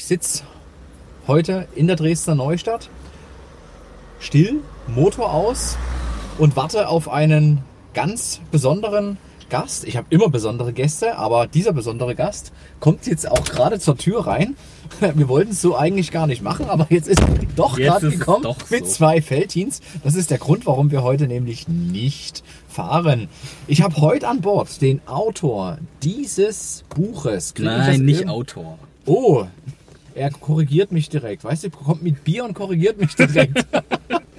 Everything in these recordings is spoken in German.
ich sitze heute in der Dresdner Neustadt, still, Motor aus und warte auf einen ganz besonderen Gast. Ich habe immer besondere Gäste, aber dieser besondere Gast kommt jetzt auch gerade zur Tür rein. Wir wollten es so eigentlich gar nicht machen, aber jetzt ist er doch gerade gekommen doch mit so. zwei Feldins. Das ist der Grund, warum wir heute nämlich nicht fahren. Ich habe heute an Bord den Autor dieses Buches. Krieg Nein, nicht Autor. Oh, er korrigiert mich direkt. Weißt du, kommt mit Bier und korrigiert mich direkt.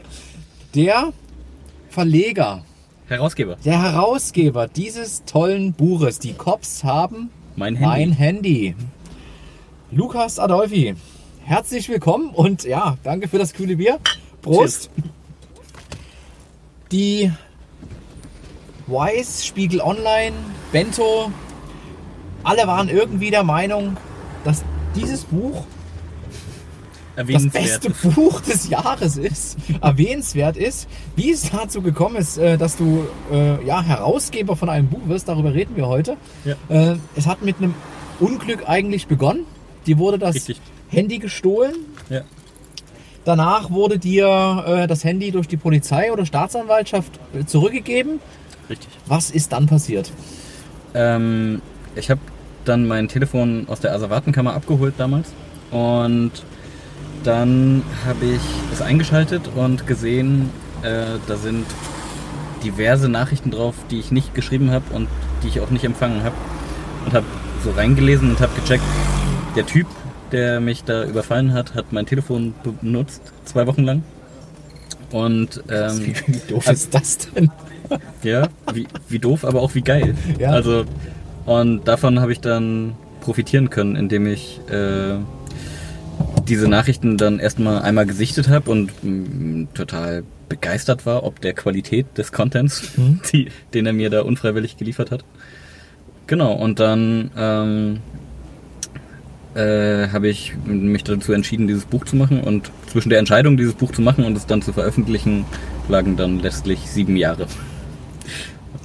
der Verleger, Herausgeber. der Herausgeber dieses tollen Buches, die Cops haben Mein Handy. mein Handy. Lukas Adolfi, herzlich willkommen und ja, danke für das kühle Bier. Prost. Die Weiß, Spiegel Online, Bento, alle waren irgendwie der Meinung, dass dieses Buch das beste Buch des Jahres ist, erwähnenswert ist. Wie es dazu gekommen ist, äh, dass du äh, ja, Herausgeber von einem Buch wirst, darüber reden wir heute. Ja. Äh, Es hat mit einem Unglück eigentlich begonnen. Dir wurde das Richtig. Handy gestohlen. Ja. Danach wurde dir äh, das Handy durch die Polizei oder Staatsanwaltschaft äh, zurückgegeben. Richtig. Was ist dann passiert? Ähm, ich habe dann mein Telefon aus der Asservatenkammer abgeholt damals und dann habe ich es eingeschaltet und gesehen, äh, da sind diverse Nachrichten drauf, die ich nicht geschrieben habe und die ich auch nicht empfangen habe und habe so reingelesen und habe gecheckt, der Typ, der mich da überfallen hat, hat mein Telefon benutzt, zwei Wochen lang. Und ähm, Wie, wie doof ist das denn? ja, wie, wie doof, aber auch wie geil. Ja. Also, und davon habe ich dann profitieren können, indem ich äh, diese Nachrichten dann erstmal einmal gesichtet habe und mh, total begeistert war, ob der Qualität des Contents, Mhm. die, den er mir da unfreiwillig geliefert hat. Genau, und dann ähm, äh, habe ich mich dazu entschieden, dieses Buch zu machen. Und zwischen der Entscheidung, dieses Buch zu machen und es dann zu veröffentlichen, lagen dann letztlich sieben Jahre.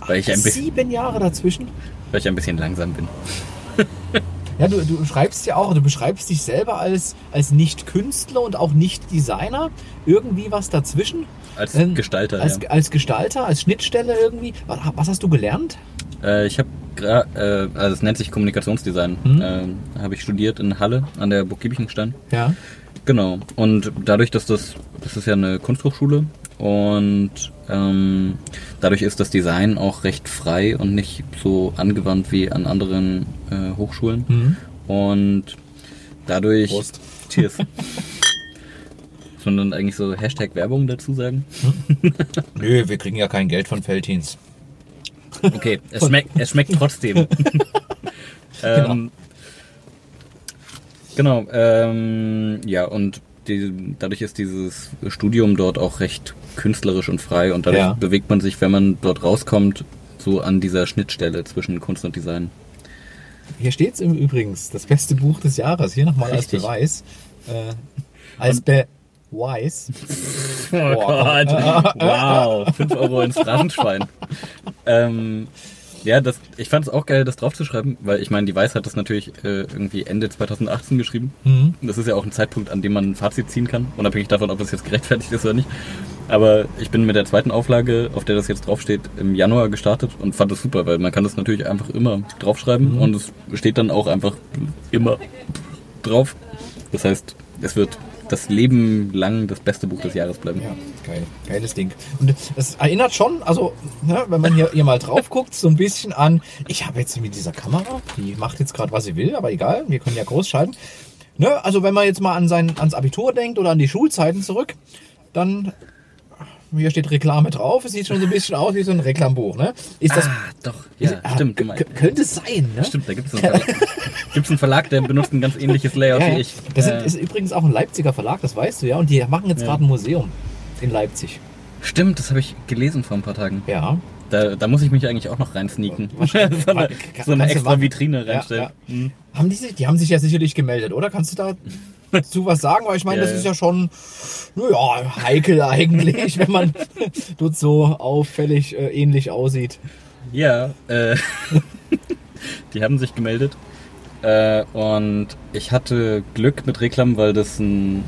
Weil ich, ein bisschen, Sieben Jahre dazwischen. Weil ich ein bisschen langsam bin. Ja, du, du schreibst ja auch, du beschreibst dich selber als, als nicht Künstler und auch nicht Designer. Irgendwie was dazwischen. Als Ähm, Gestalter, Als, ja. als Gestalter, als Schnittstelle irgendwie. Was, was hast du gelernt? Äh, ich habe, äh, also es nennt sich Kommunikationsdesign, Mhm. äh, habe ich studiert in Halle an der Burg Giebichenstein. Ja. Genau. Und dadurch, dass das, das ist ja eine Kunsthochschule und ähm, dadurch ist das Design auch recht frei und nicht so angewandt wie an anderen äh, Hochschulen. Mhm. Und dadurch. Prost. Cheers. Sondern eigentlich so Hashtag Werbung dazu sagen. Nö, wir kriegen ja kein Geld von Feldhins. Okay, es schmeckt, es schmeckt trotzdem. ähm, genau, ähm, ja, und die, dadurch ist dieses Studium dort auch recht künstlerisch und frei und dadurch Ja. bewegt man sich, wenn man dort rauskommt, so an dieser Schnittstelle zwischen Kunst und Design. Hier steht es im Übrigens, das beste Buch des Jahres. Hier nochmal als. Beweis. Äh, als Beweis. Oh Gott. Wow, 5 Euro ins Phrasenschwein. ähm, ja, das, ich fand es auch geil, das draufzuschreiben, weil ich meine, die Weiß hat das natürlich äh, irgendwie Ende 2018 geschrieben. Mhm. Das ist ja auch ein Zeitpunkt, an dem man ein Fazit ziehen kann, unabhängig davon, ob es jetzt gerechtfertigt ist oder nicht. Aber ich bin mit der zweiten Auflage, auf der das jetzt draufsteht, im Januar gestartet und fand das super, weil man kann das natürlich einfach immer draufschreiben Mhm. und es steht dann auch einfach immer drauf. Das heißt, es wird das Leben lang das beste Buch des Jahres bleiben. Ja, geil. Geiles Ding. Und es erinnert schon, also, ne, wenn man hier, hier mal drauf guckt, so ein bisschen an, ich habe jetzt mit dieser Kamera, die macht jetzt gerade, was sie will, aber egal, wir können ja groß schalten. Ne, also wenn man jetzt mal an sein, ans Abitur denkt oder an die Schulzeiten zurück, dann, hier steht Reklame drauf, es sieht schon so ein bisschen aus wie so ein Reklambuch, ne? Ist das, Ah, doch, ja, ist- ah, stimmt. k- Könnte es sein, ne? Stimmt, da gibt es einen, Verlag- gibt's einen Verlag, der benutzt ein ganz ähnliches Layout Ja, wie ja. ich. Das Äh, ist übrigens auch ein Leipziger Verlag, das weißt du ja, und die machen jetzt Ja. gerade ein Museum in Leipzig. stimmt, das habe ich gelesen vor ein paar Tagen. Ja. Da, da muss ich mich eigentlich auch noch reinsneaken. so eine, so eine extra. Vitrine Ja, reinstellen. ja. Mhm. Haben die, sich, die haben sich ja sicherlich gemeldet, oder? Kannst du da zu was sagen? Weil ich meine, Ja, das ja. ist ja schon naja, heikel eigentlich, wenn man dort so auffällig ähnlich aussieht. Ja, äh, die haben sich gemeldet. Äh, und ich hatte Glück mit Reklam, weil das ein,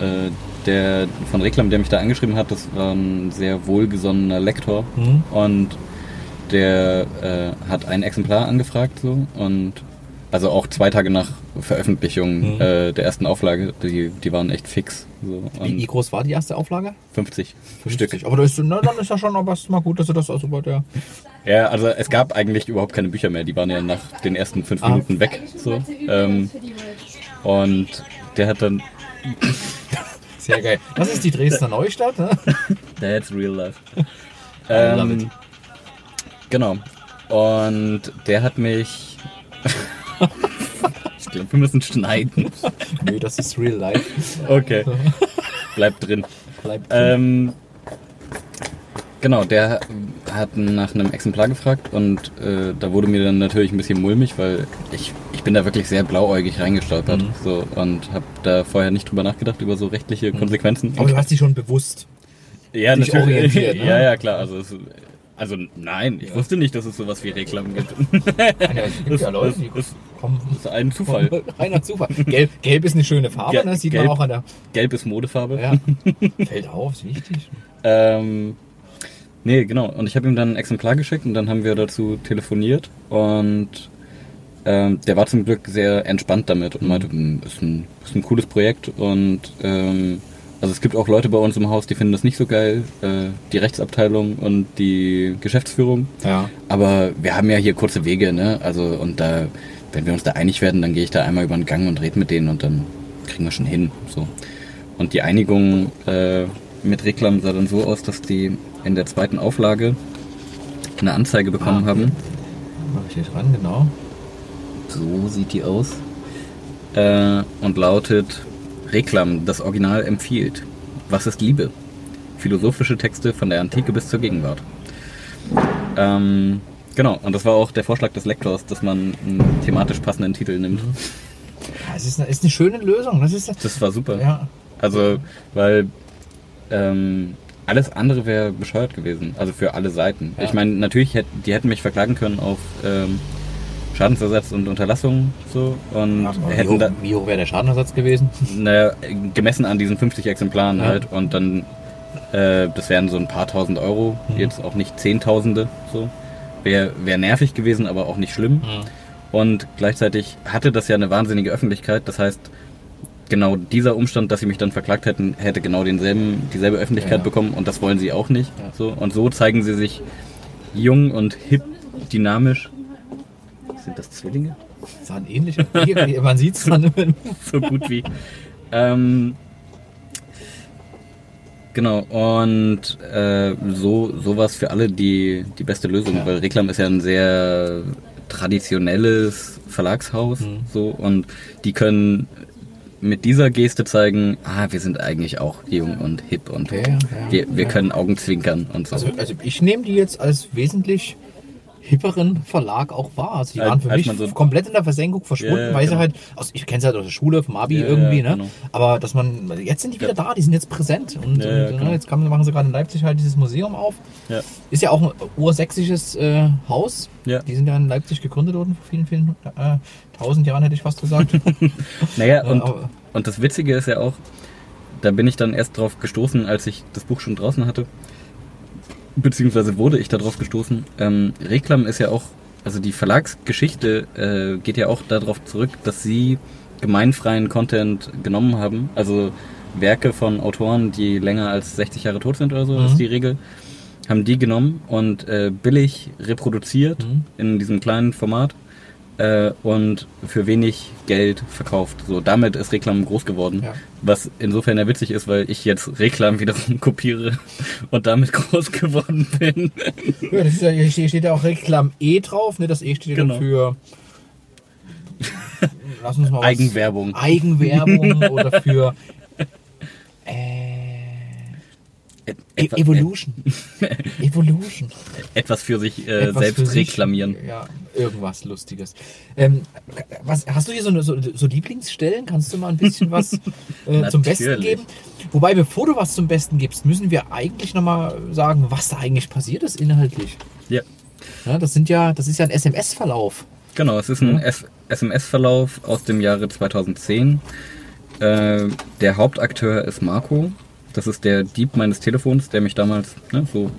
äh, der von Reklam, der mich da angeschrieben hat, das war ein sehr wohlgesonnener Lektor. Mhm. Und der äh, hat ein Exemplar angefragt so und also auch zwei Tage nach Veröffentlichung Mhm. äh, der ersten Auflage, die, die waren echt fix. So. Wie, wie Und groß war die erste Auflage? 50, 50. Stück. Aber da ist, na, dann ist ja schon aber ist mal gut, dass du das also bei der. Ja, also es gab eigentlich überhaupt keine Bücher mehr, die waren ja nach den ersten fünf Ah. Minuten weg. So. Ähm, und der hat dann Sehr geil. Das ist die Dresdner Neustadt, ne? That's real life. I love it. Ähm, genau. Und der hat mich. Wir müssen schneiden. Nee, das ist real life. Okay. Bleibt drin. Bleibt drin. Ähm, genau, der hat nach einem Exemplar gefragt und äh, da wurde mir dann natürlich ein bisschen mulmig, weil ich, ich bin da wirklich sehr blauäugig reingestolpert Mhm. so, und habe da vorher nicht drüber nachgedacht, über so rechtliche Konsequenzen. Aber du hast dich schon bewusst. ja, dich orientiert, ne? Ja, ja, klar. Also, es, also nein, ich wusste nicht, dass es sowas wie Reklam gibt. Ja, es gibt ja Leute, die das, das kommen. ist ein Zufall. Reiner Zufall. Gelb, Gelb ist eine schöne Farbe, Ge- ne? sieht Gelb. man auch an der. Gelb ist Modefarbe. Ja. Fällt auf, ist wichtig. Ähm, nee, genau. Und ich habe ihm dann ein Exemplar geschickt und dann haben wir dazu telefoniert und ähm, der war zum Glück sehr entspannt damit und meinte, "Hm, ist ein, ist ein cooles Projekt und ähm, also es gibt auch Leute bei uns im Haus, die finden das nicht so geil, äh, die Rechtsabteilung und die Geschäftsführung. Ja. Aber wir haben ja hier kurze Wege, ne? Also und da, wenn wir uns da einig werden, dann gehe ich da einmal über den Gang und rede mit denen und dann kriegen wir schon hin. So. Und die Einigung äh, mit Reklam sah dann so aus, dass die in der zweiten Auflage eine Anzeige bekommen Ah, okay. haben. Mach ich hier dran, genau. So sieht die aus. Äh, und lautet Reklam, das Original empfiehlt. Was ist Liebe? Philosophische Texte von der Antike bis zur Gegenwart. Ähm, genau, und das war auch der Vorschlag des Lektors, dass man einen thematisch passenden Titel nimmt. Ja, es ist eine, ist eine schöne Lösung. Das ist Das war super. ja. Also, weil ähm, alles andere wäre bescheuert gewesen. Also für alle Seiten. Ja. Ich meine, natürlich, hätt, die hätten mich verklagen können auf ähm, Schadensersatz und Unterlassung so und wie hätten hoch, da wie hoch wäre der Schadenersatz gewesen? naja, gemessen an diesen 50 Exemplaren Ja. halt und dann äh, das wären so ein paar tausend Euro, Mhm. jetzt auch nicht Zehntausende so. Wäre wär nervig gewesen, aber auch nicht schlimm. Und gleichzeitig hatte das ja eine wahnsinnige Öffentlichkeit. Das heißt, genau dieser Umstand, dass sie mich dann verklagt hätten, hätte genau denselben, dieselbe Öffentlichkeit Ja. bekommen und das wollen sie auch nicht. Ja. So, und so zeigen sie sich jung und hip, dynamisch. Sind das Zwillinge? Sahen ähnlich. Man sieht es dann. so gut wie. ähm, genau, und äh, so sowas für alle die, die beste Lösung, Ja. weil Reklam ist ja ein sehr traditionelles Verlagshaus Mhm. so und die können mit dieser Geste zeigen, ah, wir sind eigentlich auch jung und hip und Ja, ja, wir, wir können Augenzwinkern und so. Also, also ich nehme die jetzt als wesentlich hipperen Verlag auch wahr. Also die Als- waren für mich so- komplett in der Versenkung verschwunden, Ja, ja, weil sie genau. halt, also ich kenne es halt aus der Schule, vom Abi Ja, irgendwie, ne? genau. Aber dass man, jetzt sind die wieder da, die sind jetzt präsent und, und genau. jetzt kann, machen sie gerade in Leipzig halt dieses Museum auf. Ist ja auch ein ursächsisches äh, Haus. Die sind ja in Leipzig gegründet worden vor vielen, vielen äh, tausend Jahren, hätte ich fast gesagt. Naja, Ja, und, aber- und das Witzige ist ja auch, da bin ich dann erst drauf gestoßen, als ich das Buch schon draußen hatte. Beziehungsweise wurde ich darauf gestoßen. Ähm, Reklam ist ja auch, also die Verlagsgeschichte äh, geht ja auch darauf zurück, dass sie gemeinfreien Content genommen haben. Also Werke von Autoren, die länger als 60 Jahre tot sind oder so, Mhm. ist die Regel. Haben die genommen und äh, billig reproduziert Mhm. in diesem kleinen Format äh, und für wenig Geld verkauft. So, damit ist Reklam groß geworden. Ja. Was insofern ja witzig ist, weil ich jetzt Reklam wiederum kopiere und damit groß geworden bin. Ja, das ist ja, hier steht, ja auch Reklam E drauf, ne? Das E steht Genau. für. Lass uns mal was- Eigenwerbung. Eigenwerbung oder für. Äh, Et- E- etwa- Evolution. Evolution. Etwas für sich äh, Etwas selbst für sich. reklamieren. Ja, irgendwas Lustiges. Ähm, was, hast du hier so, eine, so, so Lieblingsstellen? Kannst du mal ein bisschen was äh, zum Besten geben? Wobei, bevor du was zum Besten gibst, müssen wir eigentlich nochmal sagen, was da eigentlich passiert ist inhaltlich. Ja. Ja, das sind ja, das ist ja ein SMS-Verlauf. Genau, es ist ein S- SMS-Verlauf aus dem Jahre 2010. Äh, der Hauptakteur ist Marco. Das ist der Dieb meines Telefons, der mich damals ne, so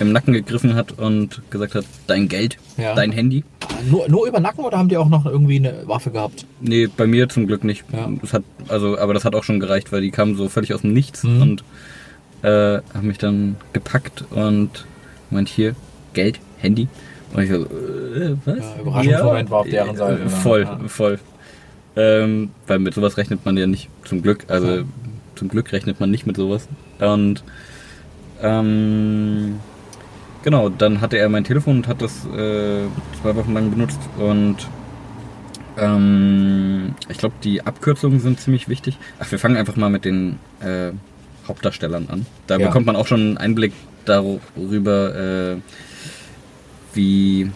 im Nacken gegriffen hat und gesagt hat, dein Geld, Ja. dein Handy. Nur, nur über Nacken oder haben die auch noch irgendwie eine Waffe gehabt? Nee, bei mir zum Glück nicht. Ja. Das hat, also, aber das hat auch schon gereicht, weil die kamen so völlig aus dem Nichts Mhm. und äh, haben mich dann gepackt und meint hier, Geld, Handy. Und ich so, äh, was? Ja, Überraschungsmoment war auf deren Seite, Äh? Voll, Ja. voll. Ähm, weil mit sowas rechnet man ja nicht, zum Glück. Also Ja. Zum Glück rechnet man nicht mit sowas. Und ähm, genau, dann hatte er mein Telefon und hat das äh, zwei Wochen lang benutzt und ähm, ich glaube, die Abkürzungen sind ziemlich wichtig. Ach, wir fangen einfach mal mit den äh, Hauptdarstellern an. Da Ja. bekommt man auch schon einen Einblick darüber, äh, wie,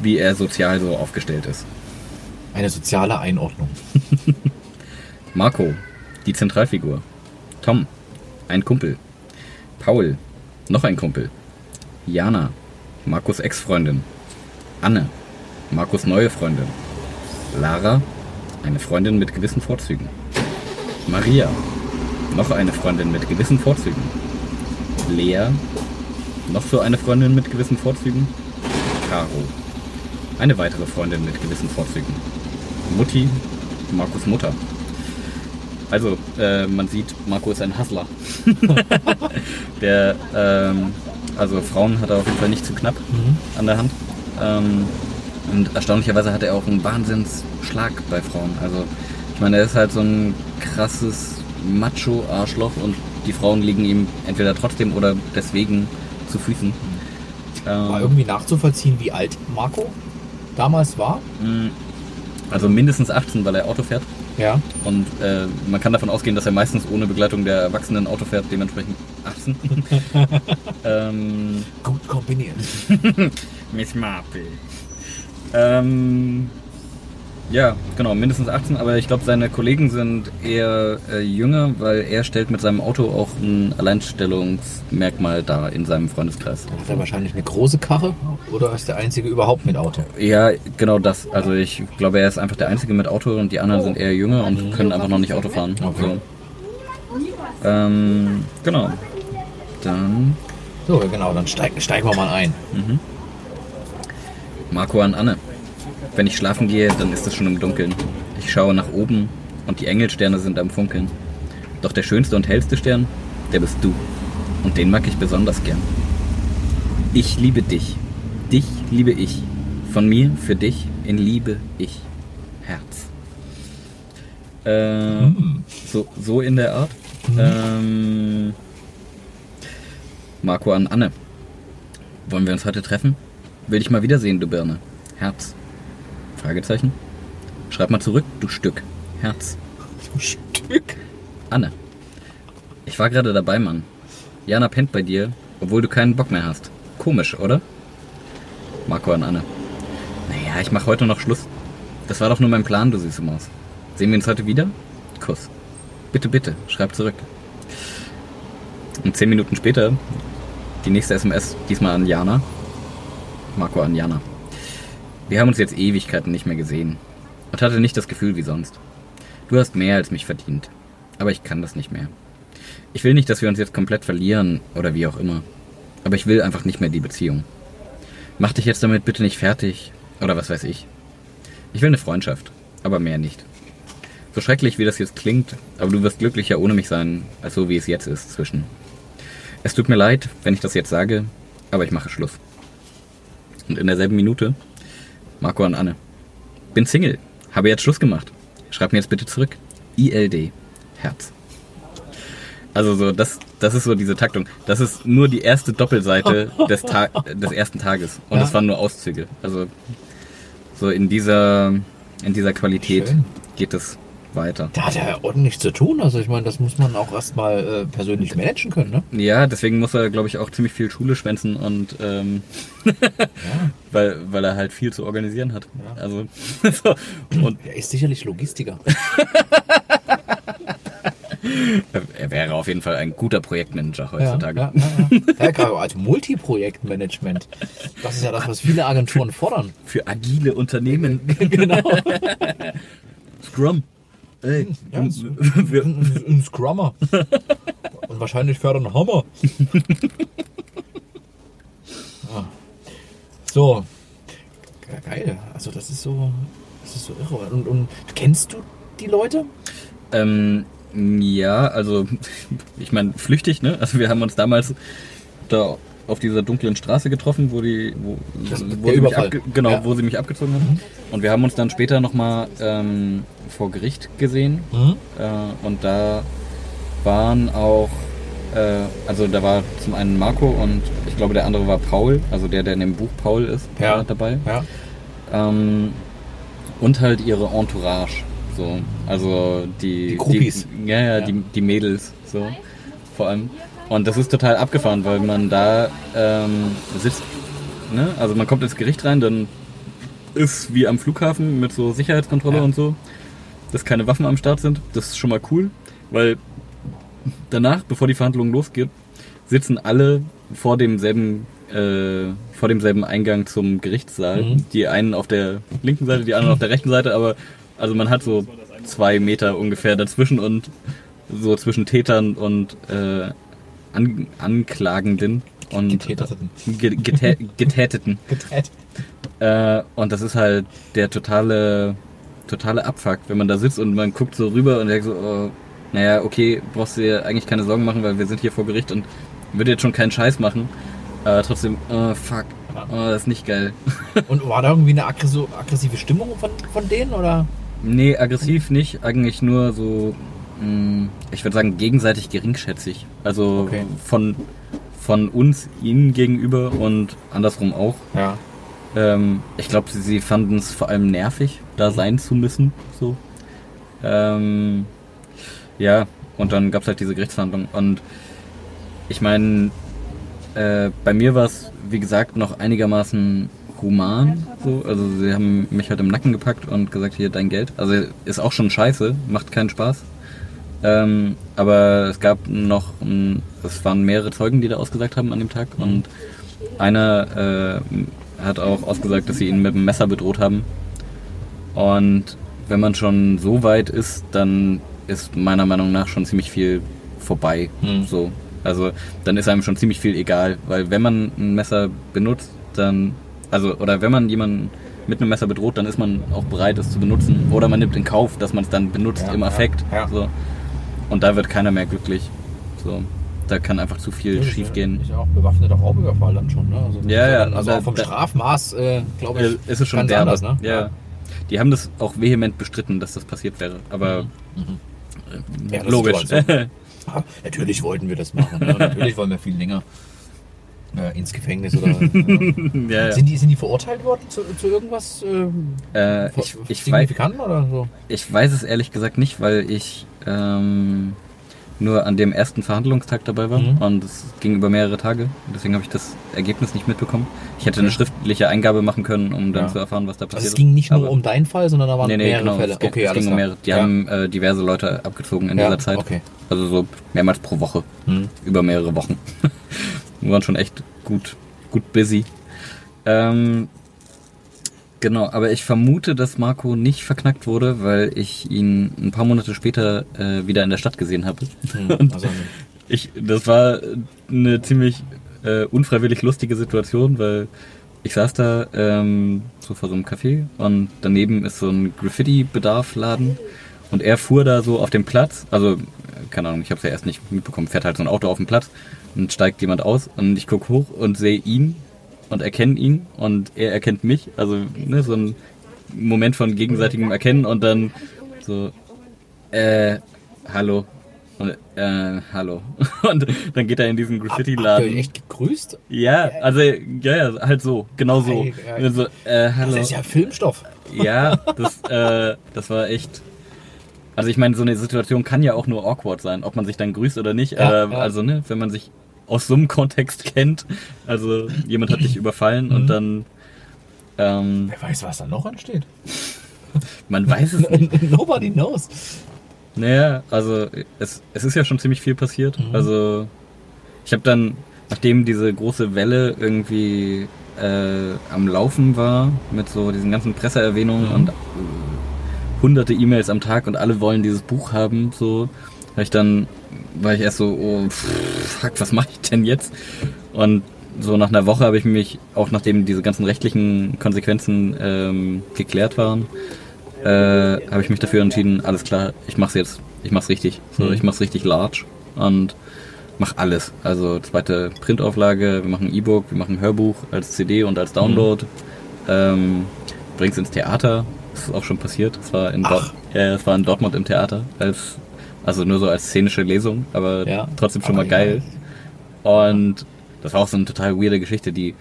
wie er sozial so aufgestellt ist. Eine soziale Einordnung. Marco, die Zentralfigur. Tom, ein Kumpel. Paul, noch ein Kumpel. Jana, Markus Ex-Freundin. Anne, Markus neue Freundin. Lara, eine Freundin mit gewissen Vorzügen. Maria, noch eine Freundin mit gewissen Vorzügen. Lea, noch so eine Freundin mit gewissen Vorzügen. Caro, eine weitere Freundin mit gewissen Vorzügen. Mutti, Markus Mutter. Also, äh, man sieht, Marco ist ein Hustler. Der, ähm, also Frauen hat er auf jeden Fall nicht zu knapp an der Hand. Ähm, und erstaunlicherweise hat er auch einen Wahnsinnsschlag bei Frauen. Also, ich meine, er ist halt so ein krasses Macho-Arschloch und die Frauen liegen ihm entweder trotzdem oder deswegen zu Füßen. War Ähm, irgendwie nachzuvollziehen, wie alt Marco damals war? mh, also mindestens 18, weil er Auto fährt. Ja. Und äh, man kann davon ausgehen, dass er meistens ohne Begleitung der Erwachsenen Auto fährt, dementsprechend 18. ähm, Gut kombiniert. Miss Marple. Ähm, ja, genau, mindestens 18, aber ich glaube, seine Kollegen sind eher äh, jünger, weil er stellt mit seinem Auto auch ein Alleinstellungsmerkmal dar in seinem Freundeskreis. Dann hat er wahrscheinlich eine große Karre oder ist der einzige überhaupt mit Auto? Ja, genau das. Also ich glaube, er ist einfach der Einzige mit Auto und die anderen sind eher jünger und können einfach noch nicht Auto fahren. Okay. So. Ähm, genau. Dann So, genau, dann steig, steigen wir mal ein. Marco an Anne. Wenn ich schlafen gehe, dann ist es schon im Dunkeln. Ich schaue nach oben und die Engelsterne sind am Funkeln. Doch der schönste und hellste Stern, der bist du. Und den mag ich besonders gern. Ich liebe dich. Dich liebe ich. Von mir für dich in Liebe ich. Herz. Äh, so, so in der Art. Ähm, Marco an Anne. Wollen wir uns heute treffen? Will dich mal wiedersehen, du Birne. Herz. Fragezeichen. Schreib mal zurück, du Stück. Herz. Stück. Anne. Ich war gerade dabei, Mann. Jana pennt bei dir, obwohl du keinen Bock mehr hast. Komisch, oder? Marco an Anne. Naja, ich mach heute noch Schluss. Das war doch nur mein Plan, du süße Maus. Sehen wir uns heute wieder? Kuss. Bitte, bitte, schreib zurück. Und zehn Minuten später die nächste SMS, diesmal an Jana. Marco an Jana. Wir haben uns jetzt Ewigkeiten nicht mehr gesehen und hatte nicht das Gefühl wie sonst. Du hast mehr als mich verdient, aber ich kann das nicht mehr. Ich will nicht, dass wir uns jetzt komplett verlieren oder wie auch immer, aber ich will einfach nicht mehr die Beziehung. Mach dich jetzt damit bitte nicht fertig oder was weiß ich. Ich will eine Freundschaft, aber mehr nicht. So schrecklich wie das jetzt klingt, aber du wirst glücklicher ohne mich sein, als so wie es jetzt ist zwischen. Es tut mir leid, wenn ich das jetzt sage, aber ich mache Schluss. Und in derselben Minute Marco an Anne. Bin Single, habe jetzt Schluss gemacht. Schreib mir jetzt bitte zurück. ILD. Herz. Also so, das, das ist so diese Taktung. Das ist nur die erste Doppelseite des, Ta des ersten Tages. Und Ja. das waren nur Auszüge. Also so in dieser, in dieser Qualität Schön. geht es weiter. Da hat er ja ordentlich zu tun. Also ich meine, das muss man auch erstmal äh, persönlich managen können, ne? Ja, deswegen muss er, glaube ich, auch ziemlich viel Schule schwänzen und ähm, weil, weil er halt viel zu organisieren hat. Ja. Also so. und Er ist sicherlich Logistiker. Er wäre auf jeden Fall ein guter Projektmanager heutzutage. Ja, ja, ja. ja gerade als Multiprojektmanagement. Das ist ja das, was viele Agenturen fordern. Für agile Unternehmen. genau. Scrum. Ey, Ja, es- wir, Ein ein Scrummer. Und wahrscheinlich fördern einen Hammer. Ah. So. Ge- Geil. Also das ist so. Das ist so irre. Und, und kennst du die Leute? ähm, ja, also ich meine flüchtig, ne? Also wir haben uns damals da auf dieser dunklen Straße getroffen, wo die, wo, wo sie mich abge genau, Ja. wo sie mich abgezogen haben. Und wir haben uns dann später nochmal ähm, vor Gericht gesehen. Mhm. Äh, und da waren auch, äh, also da war zum einen Marco und ich glaube der andere war Paul, also der, der in dem Buch Paul ist, Ja. dabei. Ja. Ähm, und halt ihre Entourage. So. Also die. Die Groupies. Die, ja, ja, Ja. Die, die Mädels. So. Vor allem. Und das ist total abgefahren, weil man da ähm, sitzt. Ne? Also man kommt ins Gericht rein, dann ist wie am Flughafen mit so Sicherheitskontrolle Ja. und so, dass keine Waffen am Start sind. Das ist schon mal cool, weil danach, bevor die Verhandlung losgeht, sitzen alle vor demselben, äh, vor demselben Eingang zum Gerichtssaal. Mhm. Die einen auf der linken Seite, die anderen auf der rechten Seite, aber also man hat so zwei Meter ungefähr dazwischen und so zwischen Tätern und äh, An Anklagenden und getä Getäteten. Getät. Äh, und das ist halt der totale, totale Abfuck, wenn man da sitzt und man guckt so rüber und denkt so, oh, naja, okay, brauchst du dir eigentlich keine Sorgen machen, weil wir sind hier vor Gericht und würde jetzt schon keinen Scheiß machen. Aber trotzdem, oh, fuck, oh, das ist nicht geil. Und war da irgendwie eine aggressi- aggressive Stimmung von, von denen? Oder? Nee, aggressiv nicht, eigentlich nur so, ich würde sagen, gegenseitig geringschätzig. Also Okay. von, von uns ihnen gegenüber und andersrum auch. Ja. Ähm, ich glaube, sie, sie fanden es vor allem nervig, da sein zu müssen. So. Ähm, ja, und dann gab es halt diese Gerichtsverhandlung. Und ich meine, äh, bei mir war es, wie gesagt, noch einigermaßen human. So. Also sie haben mich halt im Nacken gepackt und gesagt, hier dein Geld. Also ist auch schon scheiße, macht keinen Spaß. Ähm, aber es gab noch, ein- es waren mehrere Zeugen, die da ausgesagt haben an dem Tag. Und einer äh, hat auch ausgesagt, dass sie ihn mit dem Messer bedroht haben. Und wenn man schon so weit ist, dann ist meiner Meinung nach schon ziemlich viel vorbei. Hm. So. Also dann ist einem schon ziemlich viel egal, weil wenn man ein Messer benutzt, dann, also, oder wenn man jemanden mit einem Messer bedroht, dann ist man auch bereit, es zu benutzen. Oder man nimmt in Kauf, dass man es dann benutzt Ja, im ja, Affekt. ja. So. Und da wird keiner mehr glücklich. So. Da kann einfach zu viel ist schief ja- gehen. Ja auch bewaffneter Raubüberfall dann schon, ne? Also, Ja, ja, dann- Also da- auch vom da- Strafmaß, äh, glaube ich. Ist es schon ganz anders, ne? Ja. Die haben das auch vehement bestritten, dass das passiert wäre. Aber äh, Ja, das logisch. aber Ja, natürlich wollten wir das machen. Ne? Natürlich wollen wir viel länger äh, ins Gefängnis oder. ja, ja. Sind, die, sind die verurteilt worden zu, zu irgendwas ähm, Äh, ich, ich, weiß, oder so? ich weiß es ehrlich gesagt nicht, weil ich ähm, nur an dem ersten Verhandlungstag dabei war Mhm. und es ging über mehrere Tage. Deswegen habe ich das Ergebnis nicht mitbekommen. Ich hätte eine Okay. schriftliche Eingabe machen können, um dann Ja. zu erfahren, was da Also passiert es ging nicht nur Aber- um deinen Fall, sondern da waren Nee, nee, mehrere genau. Fälle. Es, okay, es ging um mehrere. Die ja. haben äh, diverse Leute abgezogen in ja, dieser Zeit. Okay. Also so mehrmals pro Woche. Hm. über mehrere Wochen. Wir waren schon echt gut, gut busy. Ähm, genau, aber ich vermute, dass Marco nicht verknackt wurde, weil ich ihn ein paar Monate später äh, wieder in der Stadt gesehen habe. Hm. Also, Ich, das war eine ziemlich äh, unfreiwillig lustige Situation, weil ich saß da ähm, so vor so einem Café und daneben ist so ein Graffiti-Bedarf-Laden und er fuhr da so auf dem Platz, also keine Ahnung, ich habe es ja erst nicht mitbekommen, fährt halt so ein Auto auf dem Platz und steigt jemand aus und ich guck hoch und sehe ihn und erkenne ihn und er erkennt mich, also ne, so ein Moment von gegenseitigem Erkennen und dann so, äh, hallo. Und, äh, hallo. Und dann geht er in diesen habt ihr euch Graffiti-Laden. echt gegrüßt? Ja, also, ja, ja, halt so, genau so. So äh, hallo. Das ist ja Filmstoff. Ja, das, äh, das war echt. Also ich meine, so eine Situation kann ja auch nur awkward sein, ob man sich dann grüßt oder nicht. Ja, äh, ja. Also, ne, wenn man sich aus so einem Kontext kennt, also jemand hat dich überfallen Mhm. und dann, ähm, Wer weiß, was da noch ansteht. man weiß es nicht. Nobody knows. Naja, also es, es ist ja schon ziemlich viel passiert. Mhm. Also ich habe dann, nachdem diese große Welle irgendwie äh, am Laufen war, mit so diesen ganzen Presseerwähnungen Mhm. und äh, hunderte E-Mails am Tag und alle wollen dieses Buch haben, so, habe ich dann, war ich erst so, oh, fuck, was mache ich denn jetzt? Und so nach einer Woche habe ich mich, auch nachdem diese ganzen rechtlichen Konsequenzen ähm, geklärt waren, äh, habe ich mich dafür entschieden, alles klar, ich mach's jetzt, ich mach's richtig. So, Mhm. ich mach's richtig large und mach alles. Also zweite Printauflage, wir machen E-Book, wir machen Hörbuch als CD und als Download, ähm, bring's ins Theater, das ist auch schon passiert. Es war in. Dort, ja, war in Dortmund im Theater, als, also nur so als szenische Lesung, aber Ja, trotzdem schon aber mal geil. Und das war auch so eine total weirde Geschichte. Die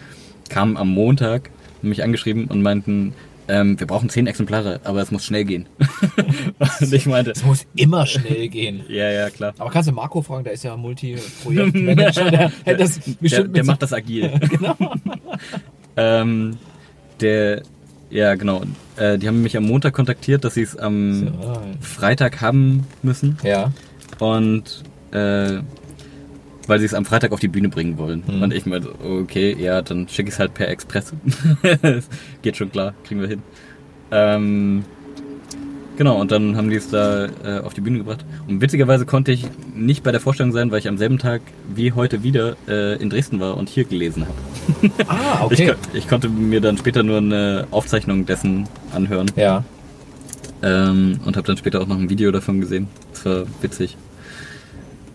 kamen am Montag, mich angeschrieben und meinten, ähm, wir brauchen zehn Exemplare, aber es muss schnell gehen. und ich meinte, Es muss immer schnell gehen. ja, ja, klar. Aber kannst du Marco fragen, der ist ja Multi-Projektmanager, der Der, der mit macht das agil. genau. ähm, der, ja, genau. Äh, die haben mich am Montag kontaktiert, dass sie es am so, Freitag haben müssen. Ja, Und äh, weil sie es am Freitag auf die Bühne bringen wollen. Mhm. Und ich meinte, okay, ja, dann schicke ich es halt per Express. Geht schon klar, kriegen wir hin. Ähm, genau, und dann haben die es da äh, auf die Bühne gebracht. Und witzigerweise konnte ich nicht bei der Vorstellung sein, weil ich am selben Tag wie heute wieder äh, in Dresden war und hier gelesen habe. ah, Ich, okay. kon- ich konnte mir dann später nur eine Aufzeichnung dessen anhören. Ja, Ähm, und habe dann später auch noch ein Video davon gesehen. Das war witzig.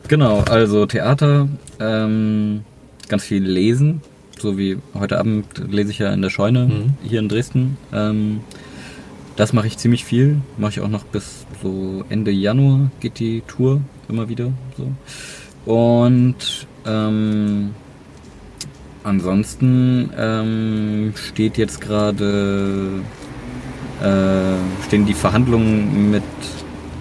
Genau, also Theater, ähm, ganz viel lesen, so wie heute Abend lese ich ja in der Scheune Mhm. hier in Dresden. Ähm, das mache ich ziemlich viel, mache ich auch noch bis so Ende Januar geht die Tour immer wieder so. Und ähm, ansonsten ähm, steht jetzt gerade äh, stehen die Verhandlungen mit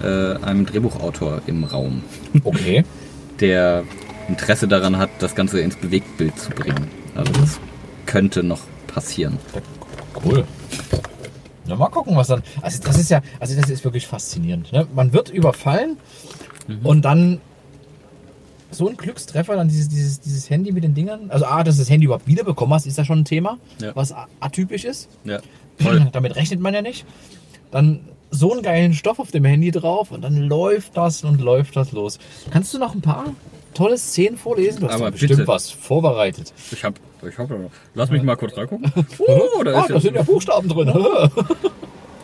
äh, einem Drehbuchautor im Raum, okay. der Interesse daran hat, das Ganze ins Bewegtbild zu bringen. Also das könnte noch passieren. Cool. Na, mal gucken, was dann. Also, das ist ja, also, das ist wirklich faszinierend. Ne? Man wird überfallen und dann so ein Glückstreffer, dann dieses, dieses, dieses Handy mit den Dingern. Also, A, dass du das Handy überhaupt wiederbekommen hast, ist ja schon ein Thema, Ja. was atypisch ist. Ja, voll. Damit rechnet man ja nicht. Dann so einen geilen Stoff auf dem Handy drauf und dann läuft das und läuft das los. Kannst du noch ein paar tolle Szenen vorlesen? Du hast Aber bestimmt bitte. was vorbereitet. Ich hab, ich hab, lass mich mal kurz reingucken. Oh, da Ah, da sind ja Buchstaben drin.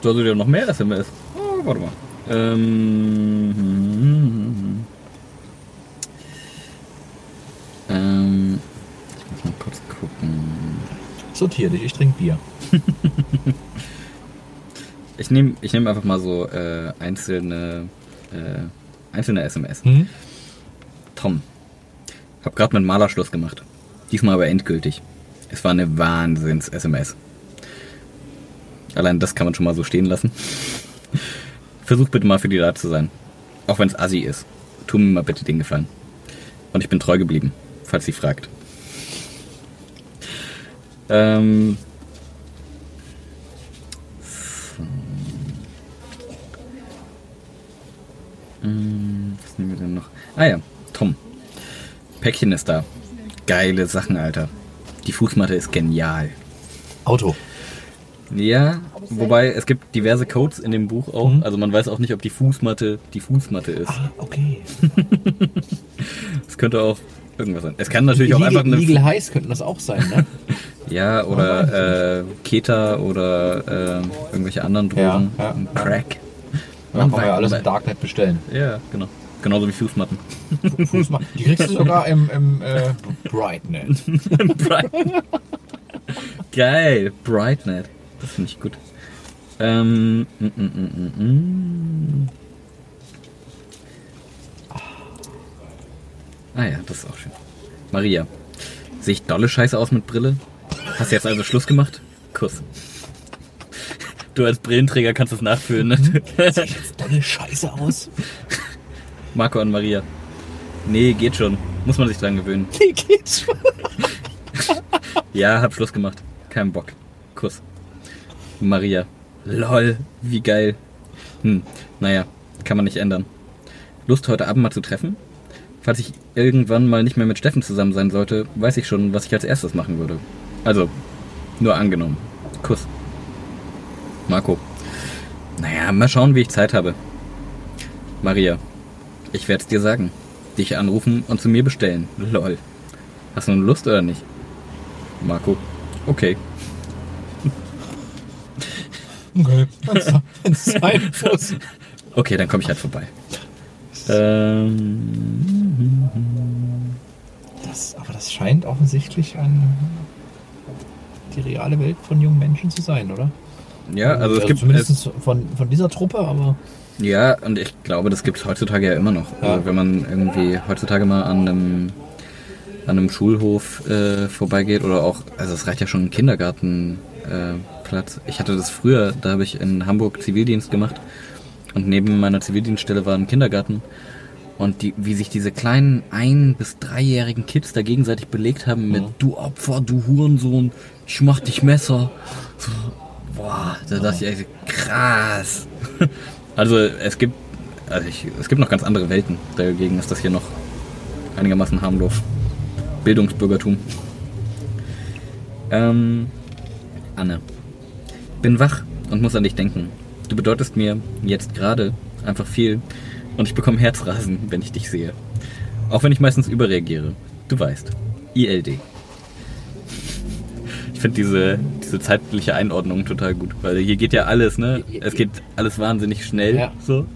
Da sind ja noch mehr SMS. Oh, warte mal. Ähm, ähm, ich muss mal kurz gucken. Sortier dich, ich trinke Bier. Ich nehme ich nehm einfach mal so äh, einzelne, äh, einzelne SMS. Hm? Tom, hab mit Maler Schluss gemacht. Diesmal aber endgültig. Es war eine Wahnsinns-SMS. Allein das kann man schon mal so stehen lassen. Versuch bitte mal für die da zu sein. Auch wenn es assi ist. Tu mir mal bitte den Gefallen. Und ich bin treu geblieben, falls sie fragt. Ähm. so. Hm, Was nehmen wir denn noch? Ah ja, Tom. Päckchen ist da. Geile Sachen, Alter. Die Fußmatte ist genial. Auto. Ja, wobei es gibt diverse Codes in dem Buch auch. Mhm. Also man weiß auch nicht, ob die Fußmatte die Fußmatte ist. Ah, okay. Es könnte auch irgendwas sein. Es kann natürlich auch Legal, einfach eine. Legal Heiß könnten das auch sein, ne? Ja, oder äh, Keta oder äh, irgendwelche anderen Drogen. Ja, ja. Crack. Ja, kann man ja alles im Darknet bestellen. Ja, genau. Genauso wie Fußmatten. Fußma Die kriegst du sogar im, im äh, Brightnet. Bright. Geil, Brightnet. Das finde ich gut. Ähm, mm, mm, mm, mm, mm. Ah ja, das ist auch schön. Maria, sehe ich dolle Scheiße aus mit Brille? Hast du jetzt also Schluss gemacht? Kuss. Du als Brillenträger kannst es nachfühlen, ne? Sieht jetzt dolle Scheiße aus. Marco und Maria. Nee, geht schon. Muss man sich dran gewöhnen. Wie geht's schon? Ja, hab Schluss gemacht. Kein Bock. Kuss. Maria. Lol, wie geil. Hm, naja, kann man nicht ändern. Lust, heute Abend mal zu treffen? Falls ich irgendwann mal nicht mehr mit Steffen zusammen sein sollte, weiß ich schon, was ich als erstes machen würde. Also, nur angenommen. Kuss. Marco. Naja, mal schauen, wie ich Zeit habe. Maria. Ich werde es dir sagen. Dich anrufen und zu mir bestellen. Lol. Hast du Lust oder nicht? Marco. Okay. Okay. Es. Okay, dann komme ich halt vorbei. Ähm, Das, aber das scheint offensichtlich ein, die reale Welt von jungen Menschen zu sein, oder? ja, also es gibt es, zumindest von, von dieser Truppe, aber ja und ich glaube, das gibt es heutzutage ja immer noch. Ja. Also wenn man irgendwie heutzutage mal an einem an einem Schulhof äh, vorbeigeht oder auch, also es reicht ja schon ein Kindergartenplatz. Äh, ich hatte das früher, da habe ich in Hamburg Zivildienst gemacht und neben meiner Zivildienststelle war ein Kindergarten und die, wie sich diese kleinen ein- bis dreijährigen Kids da gegenseitig belegt haben mit Ja. du Opfer, du Hurensohn, ich mach dich Messer. So, boah, da dachte ich echt, krass. Also es gibt, also ich, es gibt noch ganz andere Welten. Dagegen ist das hier noch einigermaßen harmlos. Bildungsbürgertum. Ähm, Anne. Bin wach und muss an dich denken. Du bedeutest mir jetzt gerade einfach viel und ich bekomme Herzrasen, wenn ich dich sehe. Auch wenn ich meistens überreagiere. Du weißt. ILD. Ich finde diese, diese zeitliche Einordnung total gut, weil hier geht ja alles, ne? Es geht alles wahnsinnig schnell. Ja. So.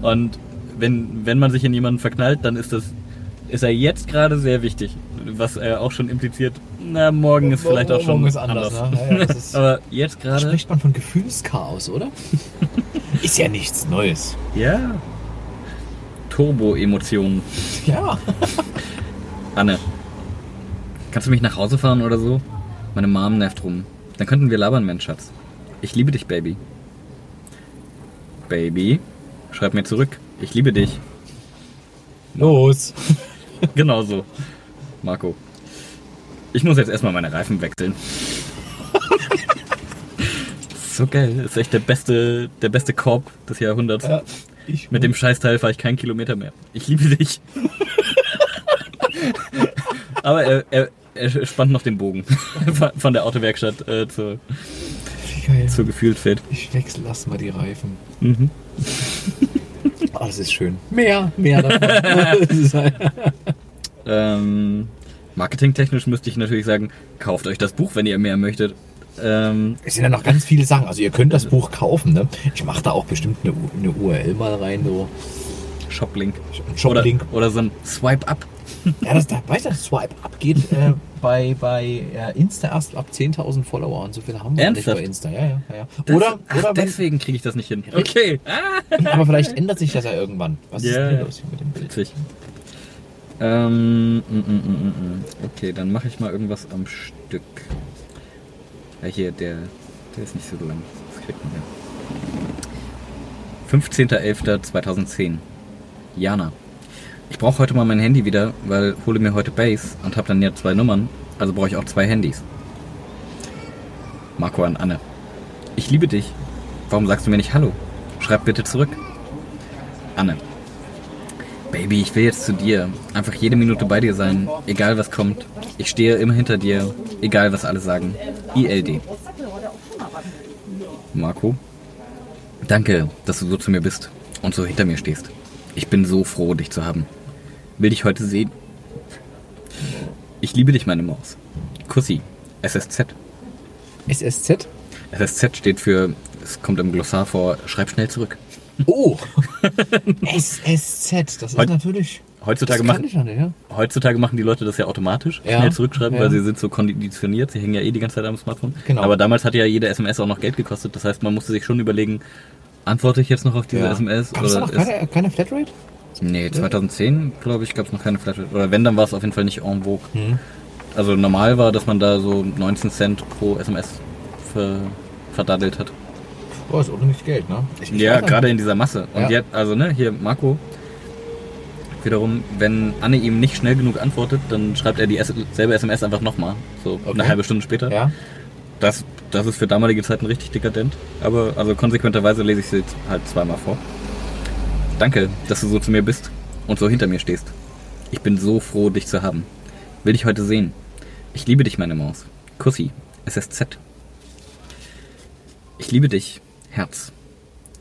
Und wenn, wenn man sich in jemanden verknallt, dann ist das ist er jetzt gerade sehr wichtig. Was er auch schon impliziert, na, morgen ist vielleicht auch schon Morgen ist anders, ne? Ja, ja, ist- Aber jetzt gerade. spricht man von Gefühlschaos, oder? ist ja nichts Neues. Ja. Turbo-Emotionen. Ja. Anne, kannst du mich nach Hause fahren oder so? Meine Mom nervt rum. Dann könnten wir labern, mein Schatz. Ich liebe dich, Baby. Baby, schreib mir zurück. Ich liebe dich. Los. Genau so. Marco. Ich muss jetzt erstmal meine Reifen wechseln. so geil. Ist echt der beste, der beste Korb des Jahrhunderts. Ja, Mit dem Scheißteil fahre ich keinen Kilometer mehr. Ich liebe dich. Aber er, er, er spannt noch den Bogen von der Autowerkstatt äh, zur, zur Gefühltfeld. Ich wechsle erstmal die Reifen. Mhm. Oh, das ist schön. Mehr, mehr davon. Ähm, marketingtechnisch müsste ich natürlich sagen, kauft euch das Buch, wenn ihr mehr möchtet. Ähm, es sind ja noch ganz viele Sachen. Also ihr könnt das Buch kaufen. Ne? Ich mache da auch bestimmt eine, eine URL mal rein. So. Shoplink. Shoplink. Oder, oder so ein Swipe Up. Ja, das, da, weißt du, das Swipe Up geht äh, bei, bei äh, Insta erst ab 10.000 Follower und so viele haben wir Ernsthaft? nicht bei Insta. Ja, ja, ja. Das- Oder, ach, oder deswegen kriege ich das nicht hin. Okay. Aber vielleicht ändert sich das ja irgendwann. Was ist Ja, denn los hier mit dem Bild? Ähm, mm, mm, mm. okay, dann mache ich mal irgendwas am Stück. Ja, hier, der, der ist nicht so lang. Das kriegt man ja. 15.11.2010. Jana. Ich brauche heute mal mein Handy wieder, weil hole mir heute Base und habe dann ja zwei Nummern, also brauche ich auch zwei Handys. Marco an Anne. Ich liebe dich. Warum sagst du mir nicht Hallo? Schreib bitte zurück. Anne. Baby, ich will jetzt zu dir. Einfach jede Minute bei dir sein, egal was kommt. Ich stehe immer hinter dir, egal was alle sagen. ILD. Marco. Danke, dass du so zu mir bist und so hinter mir stehst. Ich bin so froh, dich zu haben. Will dich heute sehen. Ich liebe dich, meine Maus. Kussi. SSZ. SSZ? SSZ steht für, es kommt im Glossar vor, schreib schnell zurück. Oh! SSZ, das ist Heut- natürlich. Heutzutage das machen, nicht, ja? Heutzutage machen die Leute das ja automatisch, Ja, schnell zurückschreiben, ja. weil sie sind so konditioniert, sie hängen ja eh die ganze Zeit am Smartphone. Genau. Aber damals hat ja jede SMS auch noch Geld gekostet, das heißt, man musste sich schon überlegen, antworte ich jetzt noch auf diese. SMS? Gab es da noch keine, keine Flatrate? Nee, 2010, glaube ich, gab es noch keine Flatrate. Oder wenn, dann war es auf jeden Fall nicht en vogue. Hm. Also normal war, dass man da so 19 Cent pro SMS ver, verdaddelt hat. Oh, ist ordentlich Geld, ne? Ich- ich Ja, gerade in dieser Masse. Und Ja. jetzt, also ne, hier Marco, wiederum, wenn Anne ihm nicht schnell genug antwortet, dann schreibt er die S selbe SMS einfach nochmal. So Okay. eine halbe Stunde später. Ja. Das, das ist für damalige Zeiten richtig dekadent. Aber also konsequenterweise lese ich sie jetzt halt zweimal vor. Danke, dass du so zu mir bist und so hinter mir stehst. Ich bin so froh, dich zu haben. Will dich heute sehen. Ich liebe dich, meine Maus. Kussi, SSZ. Ich liebe dich, Herz.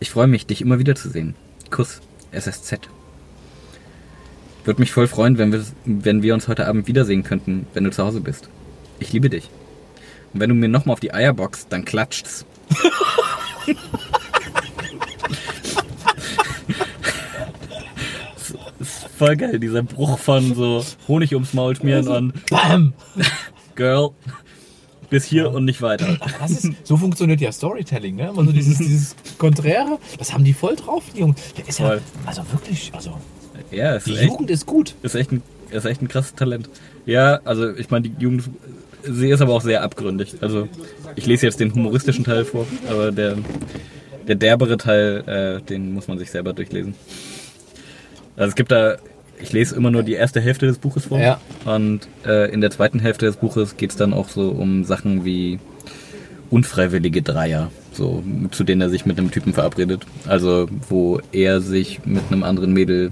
Ich freue mich, dich immer wieder zu sehen. Kuss, SSZ. Würde mich voll freuen, wenn wir, wenn wir uns heute Abend wiedersehen könnten, wenn du zu Hause bist. Ich liebe dich. Und wenn du mir nochmal auf die Eier boxst, dann klatscht's. Das ist voll geil, dieser Bruch von so Honig ums Maul schmieren und Bam! Girl, bis hier und nicht weiter. Aber das ist, so funktioniert ja Storytelling, ne? Also dieses, dieses Konträre, das haben die voll drauf, die Jungs. Der ist ja, Voll. also wirklich, also Ja, ist die echt, Jugend ist gut. ist echt ein, ist echt ein krasses Talent. Ja, also ich meine, die Jugend, sie ist aber auch sehr abgründig. Also ich lese jetzt den humoristischen Teil vor, aber der, der derbere Teil, äh, den muss man sich selber durchlesen. Also es gibt da, ich lese immer nur die erste Hälfte des Buches vor. Ja. Und äh, in der zweiten Hälfte des Buches geht es dann auch so um Sachen wie unfreiwillige Dreier, so zu denen er sich mit einem Typen verabredet. Also wo er sich mit einem anderen Mädel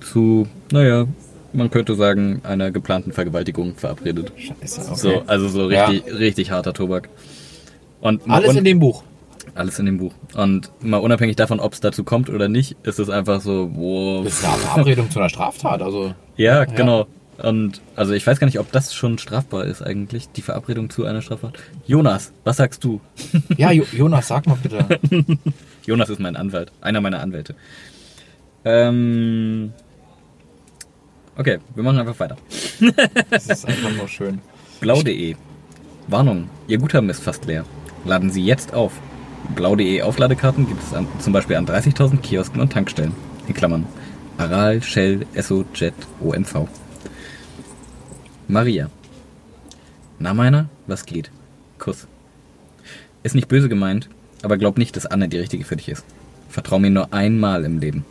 zu, naja, man könnte sagen, einer geplanten Vergewaltigung verabredet. Scheiße, okay. So, also so richtig, richtig harter Tobak. Und Alles un- in dem Buch. Alles in dem Buch. Und mal unabhängig davon, ob es dazu kommt oder nicht, ist es einfach so, wow. Das ist eine Verabredung zu einer Straftat, also. Ja, genau. Und also ich weiß gar nicht, ob das schon strafbar ist eigentlich, die Verabredung zu einer Straftat. Jonas, was sagst du? Ja, Jo- Jonas, sag mal bitte. Jonas ist mein Anwalt, einer meiner Anwälte. Ähm, okay, wir machen einfach weiter. Das ist einfach nur schön. Blau.de. Warnung, Ihr Guthaben ist fast leer. Laden Sie jetzt auf. Blau.de Aufladekarten gibt es an, zum Beispiel an 30.000 Kiosken und Tankstellen. In Klammern. Aral, Shell, Esso, Jet, OMV. Maria. Na meiner, was geht? Kuss. Ist nicht böse gemeint, aber glaub nicht, dass Anne die richtige für dich ist. Vertrau mir nur einmal im Leben.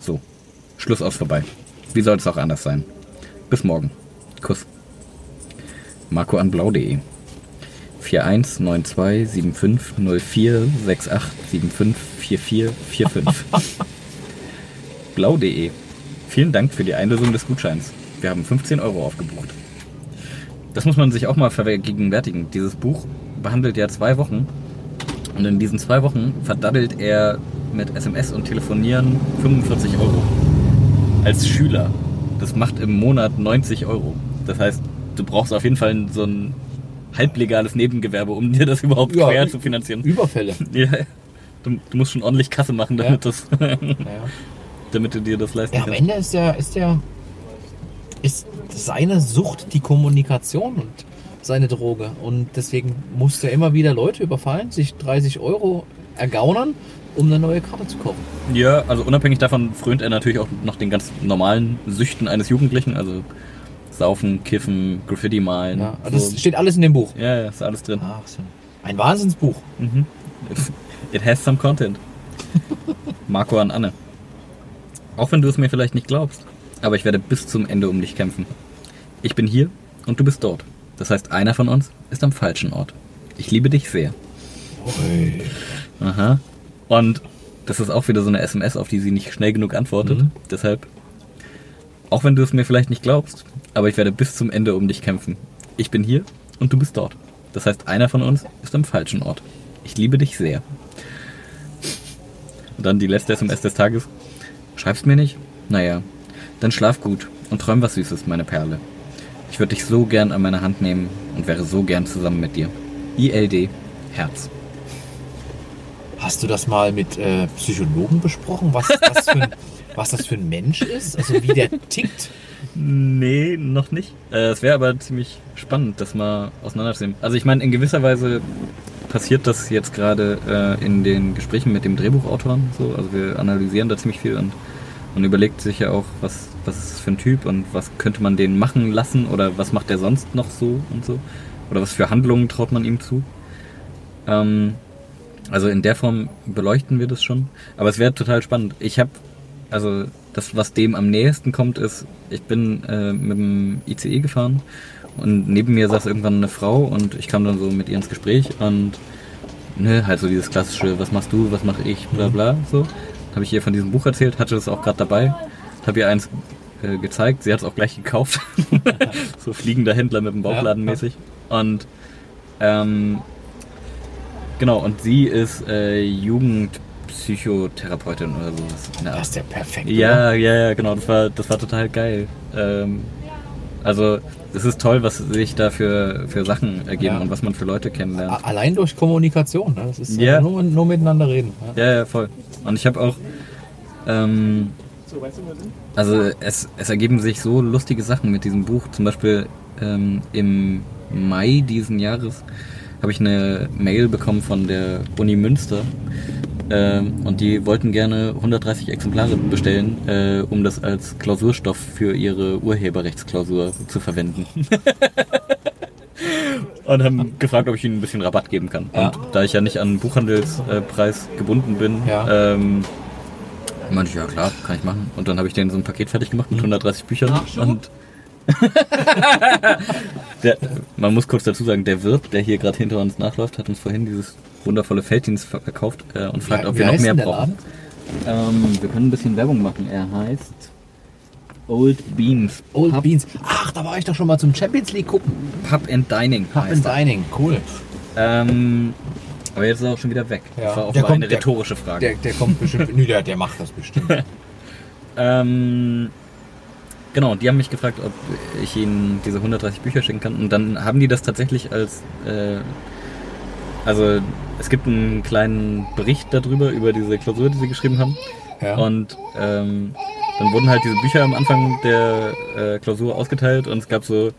So. Schluss aus vorbei. Wie soll es auch anders sein? Bis morgen. Kuss. Marco an blau.de 4192750468754445 blau.de Vielen Dank für die Einlösung des Gutscheins. Wir haben 15 Euro aufgebucht. Das muss man sich auch mal vergegenwärtigen. Dieses Buch behandelt ja zwei Wochen und in diesen zwei Wochen verdaddelt er mit SMS und Telefonieren 45 Euro. Als Schüler. Das macht im Monat 90 Euro. Das heißt, du brauchst auf jeden Fall so ein halblegales Nebengewerbe, um dir das überhaupt Ja, quer zu finanzieren. Überfälle. Ja, du, du musst schon ordentlich Kasse machen, damit, das, Naja. damit du dir das leisten Ja, am kannst. Ende ist der, ist der, ist seine Sucht die Kommunikation und seine Droge. Und deswegen muss er immer wieder Leute überfallen, sich 30 Euro ergaunern, um eine neue Karte zu kaufen. Ja, also unabhängig davon frönt er natürlich auch noch den ganz normalen Süchten eines Jugendlichen, also Saufen, Kiffen, Graffiti malen. Ja, so. das steht alles in dem Buch. ja, ja, ist alles drin. Ach so. Ein Wahnsinnsbuch. Mhm. It, has some content. Marco an Anne. Auch wenn du es mir vielleicht nicht glaubst, aber ich werde bis zum Ende um dich kämpfen. Ich bin hier und du bist dort. Das heißt, einer von uns ist am falschen Ort. Ich liebe dich sehr. Ui. Aha. Und das ist auch wieder so eine SMS, auf die sie nicht schnell genug antwortet. Mhm. Deshalb, auch wenn du es mir vielleicht nicht glaubst, aber ich werde bis zum Ende um dich kämpfen. Ich bin hier und du bist dort. Das heißt, einer von uns ist am falschen Ort. Ich liebe dich sehr. Und dann die letzte SMS des Tages. Schreibst mir nicht? Naja, dann schlaf gut und träum was Süßes, meine Perle. Ich würde dich so gern an meine Hand nehmen und wäre so gern zusammen mit dir. ILD, Herz. Hast du das mal mit äh, Psychologen besprochen, was das, für ein, was das für ein Mensch ist? Also wie der tickt? Nee, noch nicht. Äh, es wäre aber ziemlich spannend, das mal auseinanderzunehmen. Also ich meine, in gewisser Weise passiert das jetzt gerade äh, in den Gesprächen mit dem Drehbuchautoren. So. Also wir analysieren da ziemlich viel und man überlegt sich ja auch, was, was ist für ein Typ und was könnte man den machen lassen oder was macht der sonst noch so und so. Oder was für Handlungen traut man ihm zu. Ähm, also in der Form beleuchten wir das schon. Aber es wäre total spannend. Ich habe, also das, was dem am nächsten kommt, ist, ich bin äh, mit dem ICE gefahren und neben mir saß irgendwann eine Frau und ich kam dann so mit ihr ins Gespräch und ne, halt so dieses klassische, was machst du, was mache ich, bla bla, so. habe ich ihr von diesem Buch erzählt, hatte das auch gerade dabei, habe ihr eins äh, gezeigt, sie hat es auch gleich gekauft. so fliegender Händler mit dem Bauchladen mäßig. Und ähm, genau, und sie ist äh, Jugendpsychotherapeutin oder sowas. der Das ist ja perfekt. Ja, ja, ja, genau, das war, das war total geil. Ähm, also, es ist toll, was sich da für, für Sachen ergeben Ja. und was man für Leute kennenlernt. Allein durch Kommunikation. Ne? Das ist Ja. nur, nur miteinander reden. Ja. Ja, ja, voll. Und ich habe auch, ähm, also es, es ergeben sich so lustige Sachen mit diesem Buch. Zum Beispiel ähm, im Mai diesen Jahres habe ich eine Mail bekommen von der Uni Münster. Ähm, und die wollten gerne 130 Exemplare bestellen, äh, um das als Klausurstoff für ihre Urheberrechtsklausur zu verwenden. und haben gefragt, ob ich ihnen ein bisschen Rabatt geben kann. Ja. Und da ich ja nicht an Buchhandelspreis gebunden bin, Ja. ähm, meinte ich, ja klar, kann ich machen. Und dann habe ich denen so ein Paket fertig gemacht mit 130 Büchern. Und der, man muss kurz dazu sagen, der Wirt, der hier gerade hinter uns nachläuft, hat uns vorhin dieses wundervolle Felddienst verkauft äh, und fragt, Wie- ob wir noch mehr brauchen. Ähm, wir können ein bisschen Werbung machen. Er heißt Old Beans. Old Pub, Beans. Ach, da war ich doch schon mal zum Champions League gucken. Pub and Dining. Pub heißt and er. Dining. Cool. Ähm, aber jetzt ist er auch schon wieder weg. Ja. Das war auch Der kommt- eine rhetorische Frage. Der, der kommt bestimmt. Nö, der, der macht das bestimmt. Ähm, genau, die haben mich gefragt, ob ich ihnen diese 130 Bücher schicken kann. Und dann haben die das tatsächlich als. Äh, also, es gibt einen kleinen Bericht darüber, über diese Klausur, die sie geschrieben haben. Ja. Und ähm, dann wurden halt diese Bücher am Anfang der äh, Klausur ausgeteilt und es gab so.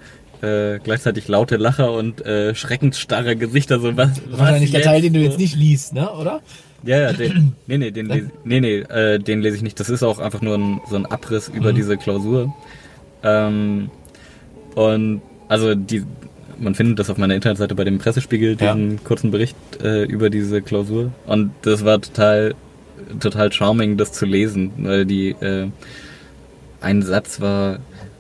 Äh, gleichzeitig laute Lacher und äh, schreckensstarre Gesichter. So, was, was Wahrscheinlich der Teil, den du jetzt nicht liest, ne? Oder? Ja, ja, den, nee, nee, den lese, nee, nee, äh, den lese ich nicht. Das ist auch einfach nur ein, so ein Abriss über Mhm. diese Klausur. Ähm, und also die, man findet das auf meiner Internetseite bei dem Pressespiegel, Ja. diesen kurzen Bericht äh, über diese Klausur. Und das war total, total charming, das zu lesen, weil die, äh, ein Satz war,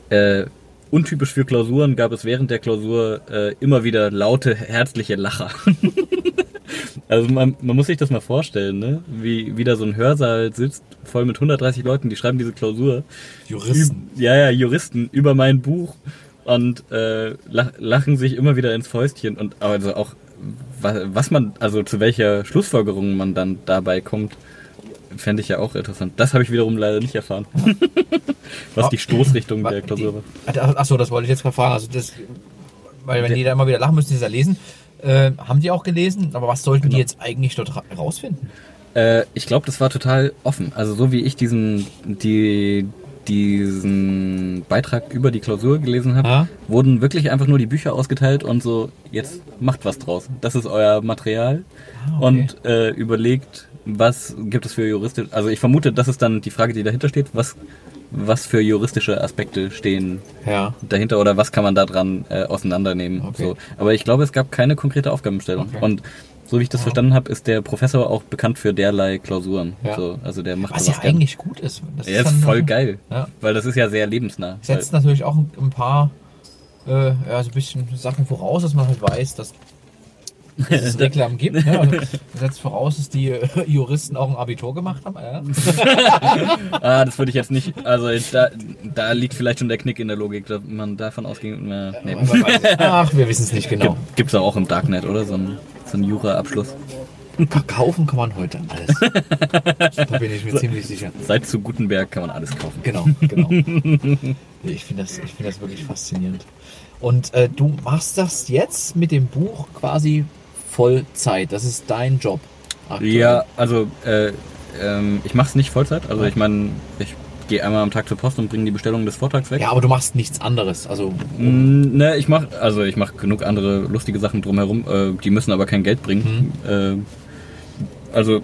äh, untypisch für Klausuren gab es während der Klausur äh, immer wieder laute, herzliche Lacher. Also man, man muss sich das mal vorstellen, ne? wie, wie da so ein Hörsaal sitzt, voll mit 130 Leuten, die schreiben diese Klausur. Juristen. Üb- Ja, ja, Juristen über mein Buch und äh, lach, lachen sich immer wieder ins Fäustchen und also auch was, man, also zu welcher Schlussfolgerung man dann dabei kommt, fände ich ja auch interessant. Das habe ich wiederum leider nicht erfahren. was die Stoßrichtung der Klausur war. Achso, das wollte ich jetzt gerade fragen. Also das, weil wenn die da immer wieder lachen müssen, die das ja lesen. Äh, haben die auch gelesen? Aber was sollten Genau. die jetzt eigentlich dort ra- rausfinden? Äh, ich glaube, das war total offen. Also so wie ich diesen, die, diesen Beitrag über die Klausur gelesen habe, Ah. wurden wirklich einfach nur die Bücher ausgeteilt und so, jetzt macht was draus. Das ist euer Material Ah, okay. und äh, überlegt, was gibt es für juristische, also ich vermute, das ist dann die Frage, die dahinter steht, was, was für juristische Aspekte stehen Ja. dahinter oder was kann man da dran äh, auseinandernehmen. Okay. So. Aber ich glaube, es gab keine konkrete Aufgabenstellung. Okay. Und so wie ich das verstanden habe, ist der Professor auch bekannt für derlei Klausuren. Ja. So, also der macht Was ja gern. eigentlich gut ist. Das Er ist dann voll geil, Ja. weil das ist ja sehr lebensnah. Setzt natürlich auch ein, ein paar, äh, ja, so ein bisschen Sachen voraus, dass man halt weiß, dass, dass es Reklamen gibt. Ne? Also, setzt voraus, dass die äh, Juristen auch ein Abitur gemacht haben. Ja? ah, das würde ich jetzt nicht, also da, da liegt vielleicht schon der Knick in der Logik, dass man davon ausging, äh, nee. Ach, wir wissen es nicht genau. Gibt es auch im Darknet, oder? So ein, so ein Jura-Abschluss. Kaufen kann man heute alles. da bin ich mir ziemlich sicher. Seit zu Gutenberg kann man alles kaufen. Genau, genau. Ich finde das, ich finde das wirklich faszinierend. Und äh, du machst das jetzt mit dem Buch quasi Vollzeit. Das ist dein Job. aktuell. Ja, also äh, ähm, ich mache es nicht Vollzeit. Also ich meine, ich gehe einmal am Tag zur Post und bringe die Bestellung des Vortrags weg. Ja, aber du machst nichts anderes. Also Mm, Ne, ich mache also ich mache genug andere lustige Sachen drumherum. Äh, die müssen aber kein Geld bringen. Äh, also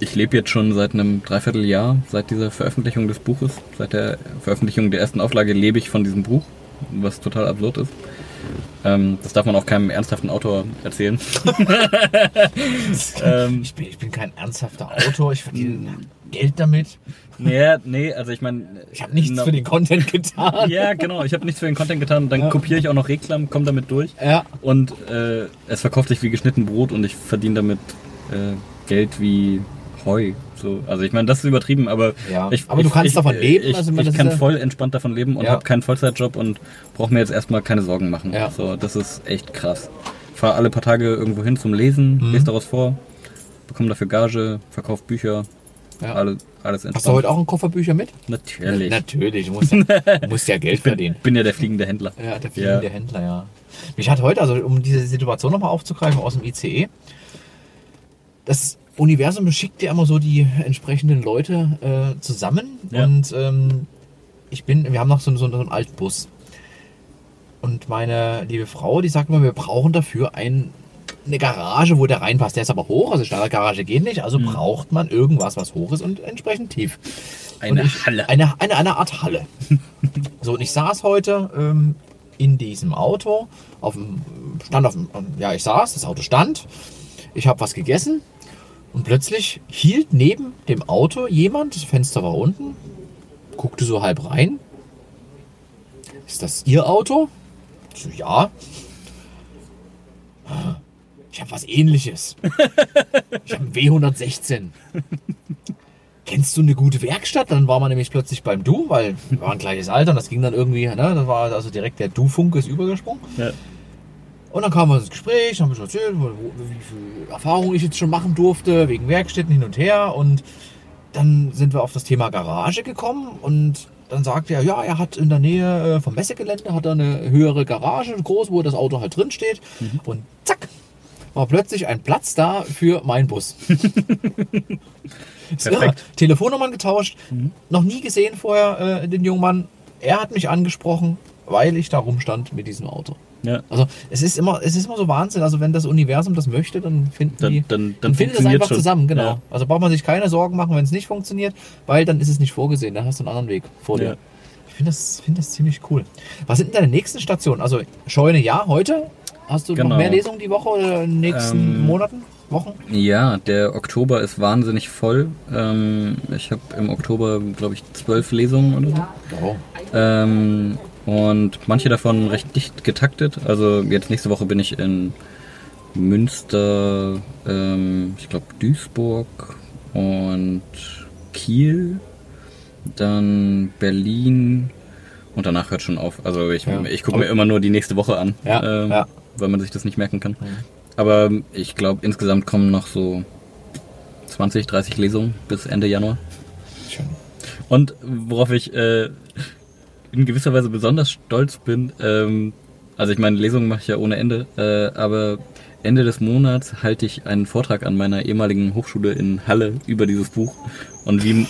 ich lebe jetzt schon seit einem Dreivierteljahr, seit dieser Veröffentlichung des Buches, seit der Veröffentlichung der ersten Auflage lebe ich von diesem Buch, was total absurd ist. Ähm, das darf man auch keinem ernsthaften Autor erzählen. ähm, ich, bin, ich bin kein ernsthafter Autor. Ich verdiene Geld damit. nee, nee, also ich meine, Ich habe nichts für den Content getan. Ja, genau. Ich habe nichts für den Content getan. Dann Ja. kopiere ich auch noch Reklam, komme damit durch. Ja. Und äh, es verkauft sich wie geschnitten Brot und ich verdiene damit äh, Geld wie Heu. So, also ich meine, das ist übertrieben, aber Ja, ich, aber ich, du kannst ich, davon leben, Ich, also ich ich kann ja- voll entspannt davon leben und Ja. habe keinen Vollzeitjob und brauche mir jetzt erstmal keine Sorgen machen. Ja. So, das ist echt krass. Fahre alle paar Tage irgendwo hin zum Lesen, Mhm. lese daraus vor, bekomme dafür Gage, verkaufe Bücher, Ja. alles, alles entspannt. Hast du heute auch einen Koffer Bücher mit? Natürlich. Natürlich, du musst ja, du musst ja Geld verdienen. Bin ja der fliegende Händler. Ja, der fliegende Händler, ja. Mich hat heute, also um diese Situation nochmal aufzugreifen aus dem ICE, das Universum schickt ja immer so die entsprechenden Leute äh, zusammen Ja. und ähm, ich bin, wir haben noch so, so, so einen alten Bus. Und meine liebe Frau, die sagt immer, wir brauchen dafür ein, eine Garage, wo der reinpasst. Der ist aber hoch, also Standardgarage geht nicht, also braucht man irgendwas, was hoch ist und entsprechend tief. Eine ich, Halle. Eine, eine, eine Art Halle. so, und ich saß heute ähm, in diesem Auto, auf dem, stand auf dem, ja, ich saß, das Auto stand, ich habe was gegessen und plötzlich hielt neben dem Auto jemand, das Fenster war unten, guckte so halb rein. Ist das Ihr Auto? So, ja. Ich habe was ähnliches. Ich habe einen W116. Kennst du eine gute Werkstatt? Dann war man nämlich plötzlich beim Du, weil wir waren gleiches Alter und das ging dann irgendwie, ne? Das war also direkt der Du-Funk ist übergesprungen. Ja. Und dann kam wir ins Gespräch, haben wir schon erzählt, wie viel Erfahrung ich jetzt schon machen durfte, wegen Werkstätten hin und her. Und dann sind wir auf das Thema Garage gekommen und dann sagte er, ja, er hat in der Nähe äh, vom Messegelände hat er eine höhere Garage, groß, wo das Auto halt drin steht. Und zack, war plötzlich ein Platz da für meinen Bus. Perfekt. Telefonnummern getauscht, noch nie gesehen vorher äh, den jungen Mann. Er hat mich angesprochen, weil ich da rumstand mit diesem Auto. Ja. Also es ist immer, es ist immer so Wahnsinn. Also wenn das Universum das möchte, dann finden Dann- die, dann- dann findet es funktioniert einfach schon. zusammen. Genau. Ja. Also braucht man sich keine Sorgen machen, wenn es nicht funktioniert, weil dann ist es nicht vorgesehen. Dann hast du einen anderen Weg vor dir. Ja. Ich finde das, finde das ziemlich cool. Was sind denn deine nächsten Stationen? Also Scheune ja heute. Hast du Genau. noch mehr Lesungen die Woche oder in den nächsten Ähm, Monaten, Wochen? Ja, der Oktober ist wahnsinnig voll. Ähm, ich habe im Oktober, glaube ich, zwölf Lesungen oder so. Oh. Ähm, und manche davon recht dicht getaktet. Also jetzt nächste Woche bin ich in Münster, ähm, ich glaube Duisburg und Kiel, dann Berlin und danach hört schon auf. Also ich, Ja. ich gucke mir immer nur die nächste Woche an, Ja, ähm, ja. weil man sich das nicht merken kann. Aber ich glaube insgesamt kommen noch so 20, 30 Lesungen bis Ende Januar. Schön. Und worauf ich äh, in gewisser Weise besonders stolz bin, ähm, also ich meine, Lesungen mache ich ja ohne Ende, äh, aber Ende des Monats halte ich einen Vortrag an meiner ehemaligen Hochschule in Halle über dieses Buch. Und wie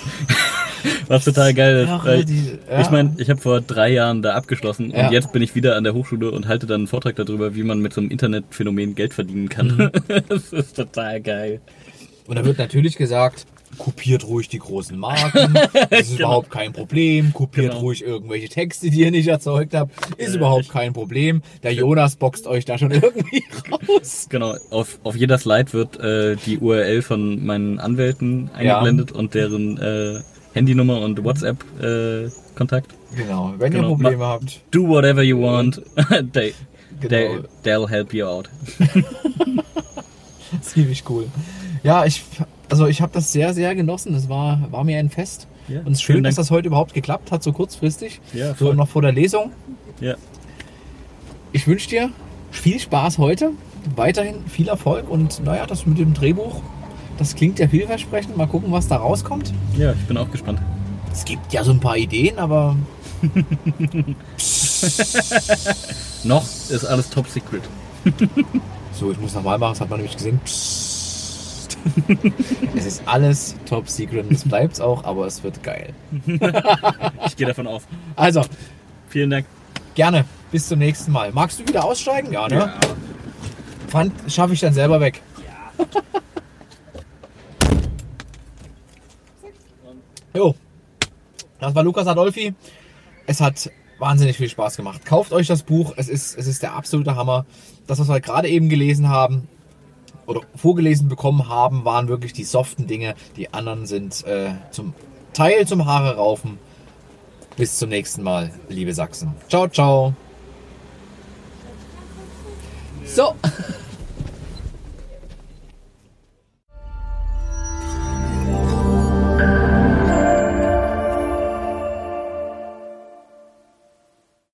was total geil ist. Ja, weil die- ja. Ich meine, ich habe vor drei Jahren da abgeschlossen Ja. und jetzt bin ich wieder an der Hochschule und halte dann einen Vortrag darüber, wie man mit so einem Internetphänomen Geld verdienen kann. Mhm. das ist total geil. Und da wird natürlich gesagt, kopiert ruhig die großen Marken, das ist überhaupt kein Problem, kopiert Genau. ruhig irgendwelche Texte, die ihr nicht erzeugt habt, ist überhaupt kein Problem. Der Jonas boxt euch da schon irgendwie raus. Genau, auf, auf jeder Slide wird äh, die URL von meinen Anwälten eingeblendet und deren äh, Handynummer und WhatsApp-Kontakt. Genau, wenn Genau. ihr Probleme habt. Do whatever you want. they, Genau. they, they'll help you out. Ziemlich cool. Ja, ich, also ich habe das sehr, sehr genossen. Das war, war mir ein Fest. Ja, Und es ist schön, dass das heute überhaupt geklappt hat, so kurzfristig. Ja, so noch vor der Lesung. Ja. Ich wünsche dir viel Spaß heute, weiterhin viel Erfolg und naja, das mit dem Drehbuch, das klingt ja vielversprechend. Mal gucken, was da rauskommt. ja, ich bin auch gespannt. Es gibt ja so ein paar Ideen, aber Noch ist alles top secret. so, ich muss nochmal machen, das hat man nämlich gesehen. Psst. es ist alles top secret und es bleibt auch, aber es wird geil. Ich gehe davon aus. Also, Vielen Dank. gerne, bis zum nächsten Mal. Magst du wieder aussteigen? Ja, ne? Pfand schaffe ich dann selber weg. jo, das war Lukas Adolfi. Es hat wahnsinnig viel Spaß gemacht. Kauft euch das Buch, es ist, es ist der absolute Hammer. Das, was wir gerade eben gelesen haben oder vorgelesen bekommen haben, waren wirklich die soften Dinge. Die anderen sind äh, zum Teil zum Haare raufen. Bis zum nächsten Mal, liebe Sachsen. Ciao, ciao. So.